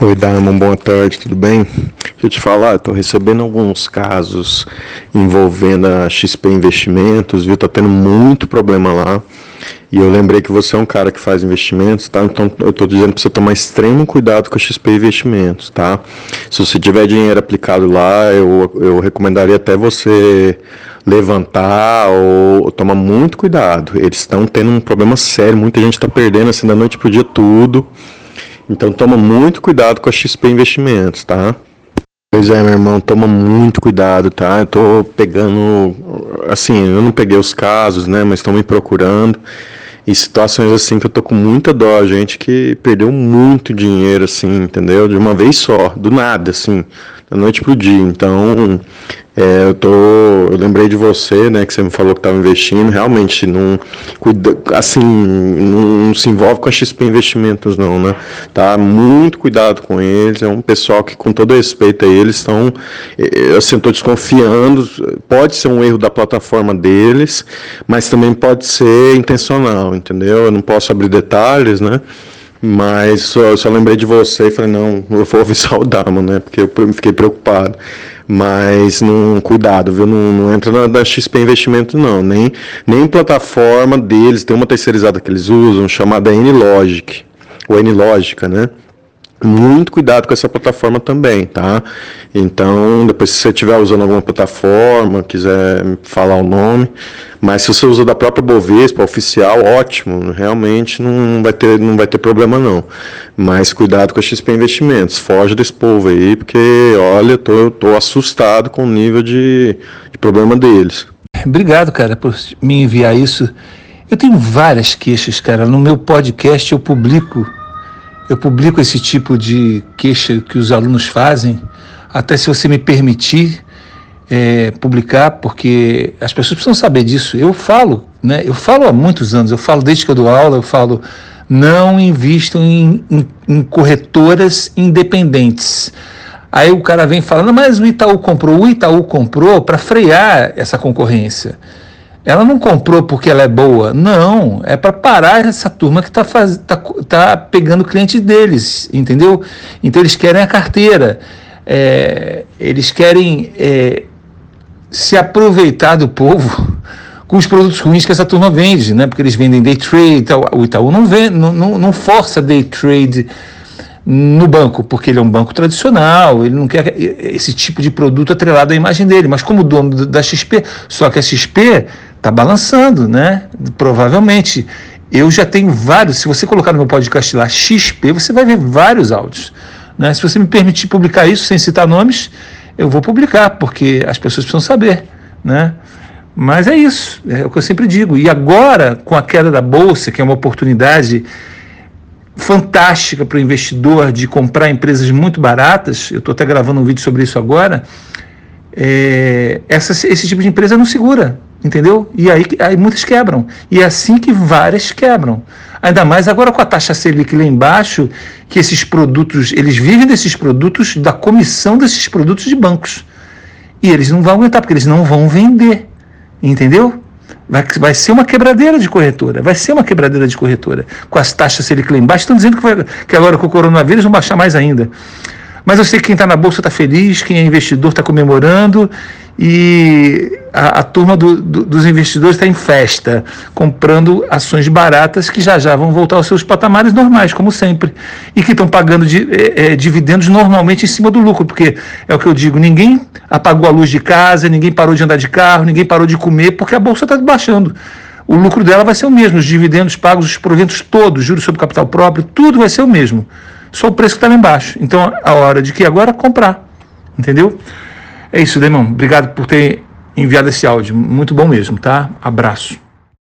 Oi, Diamond, boa tarde, tudo bem? Deixa eu te falar, estou recebendo alguns casos envolvendo a XP Investimentos, viu? Tá tendo muito problema lá. E eu lembrei que você é um cara que faz investimentos, tá? Então eu estou dizendo para você tomar extremo cuidado com a XP Investimentos, tá? Se você tiver dinheiro aplicado lá, eu, eu recomendaria até você levantar ou tomar muito cuidado. Eles estão tendo um problema sério, muita gente está perdendo assim da noite pro dia tudo. Então toma muito cuidado com a XP Investimentos, tá? Pois é, meu irmão, toma muito cuidado, tá? Eu tô pegando, assim, eu não peguei os casos, né, mas estão me procurando. Em situações assim que eu tô com muita dó, gente que perdeu muito dinheiro, assim, entendeu? De uma vez só, do nada, assim, da noite pro dia. Então, é, eu tô, eu lembrei de você, né, que você me falou que estava investindo. Realmente, não, cuida, assim, não, se envolve com a XP Investimentos, não, né? Tá muito cuidado com eles. É um pessoal que, com todo respeito a eles, estão, assim, estou desconfiando. Pode ser um erro da plataforma deles, mas também pode ser intencional, entendeu? Eu não posso abrir detalhes, né? Mas só, só lembrei de você e falei, não, eu vou avisar o Dama, né? Porque eu fiquei preocupado. Mas não, cuidado, viu? Não, não entra na da XP Investimento, não. Nem, nem plataforma deles, tem uma terceirizada que eles usam, chamada Nlogic, ou Nlogica, né? Muito cuidado com essa plataforma também, tá? Então, depois se você estiver usando alguma plataforma, quiser falar o nome, mas se você usa da própria Bovespa oficial, ótimo, realmente não vai ter, não vai ter problema não. Mas cuidado com a XP Investimentos, foge desse povo aí, porque olha, eu tô, tô assustado com o nível de, de problema deles. Obrigado, cara, por me enviar isso. Eu tenho várias queixas, cara. No meu podcast eu publico eu publico esse tipo de queixa que os alunos fazem, até se você me permitir é, publicar, porque as pessoas precisam saber disso. Eu falo, né? Eu falo há muitos anos, eu falo desde que eu dou aula, eu falo não invistam em, em, em corretoras independentes. Aí o cara vem falando, mas o Itaú comprou. O Itaú comprou para frear essa concorrência. Ela não comprou porque ela é boa, não. É para parar essa turma que está tá, tá pegando cliente deles, entendeu? Então eles querem a carteira, é, eles querem é, se aproveitar do povo com os produtos ruins que essa turma vende, né? Porque eles vendem day trade, o Itaú não, não, não, não força day trade no banco, porque ele é um banco tradicional, ele não quer esse tipo de produto atrelado à imagem dele. Mas como dono da XP, só que a XP Está balançando, né? Provavelmente. Eu já tenho vários. Se você colocar no meu podcast lá XP, você vai ver vários áudios. Né? Se você me permitir publicar isso sem citar nomes, eu vou publicar, porque as pessoas precisam saber. Né? Mas é isso, é o que eu sempre digo. E agora, com a queda da Bolsa, que é uma oportunidade fantástica para o investidor de comprar empresas muito baratas, eu estou até gravando um vídeo sobre isso agora, é, essa, esse tipo de empresa não segura entendeu? E aí, aí muitas quebram. E é assim que várias quebram. Ainda mais agora com a taxa Selic lá embaixo, que esses produtos, eles vivem desses produtos, da comissão desses produtos de bancos. E eles não vão aguentar, porque eles não vão vender. Entendeu? Vai, vai ser uma quebradeira de corretora. Vai ser uma quebradeira de corretora. Com as taxas Selic lá embaixo, estão dizendo que, vai, que agora com o coronavírus vão baixar mais ainda. Mas eu sei que quem está na bolsa está feliz, quem é investidor está comemorando e a, a turma do, do, dos investidores está em festa, comprando ações baratas que já já vão voltar aos seus patamares normais, como sempre, e que estão pagando de, é, é, dividendos normalmente em cima do lucro, porque é o que eu digo: ninguém apagou a luz de casa, ninguém parou de andar de carro, ninguém parou de comer, porque a bolsa está baixando. O lucro dela vai ser o mesmo, os dividendos pagos, os proventos todos, juros sobre capital próprio, tudo vai ser o mesmo. Só o preço que está lá embaixo. Então, a hora de que agora comprar. Entendeu? É isso, Demão. Obrigado por ter enviado esse áudio. Muito bom mesmo, tá? Abraço.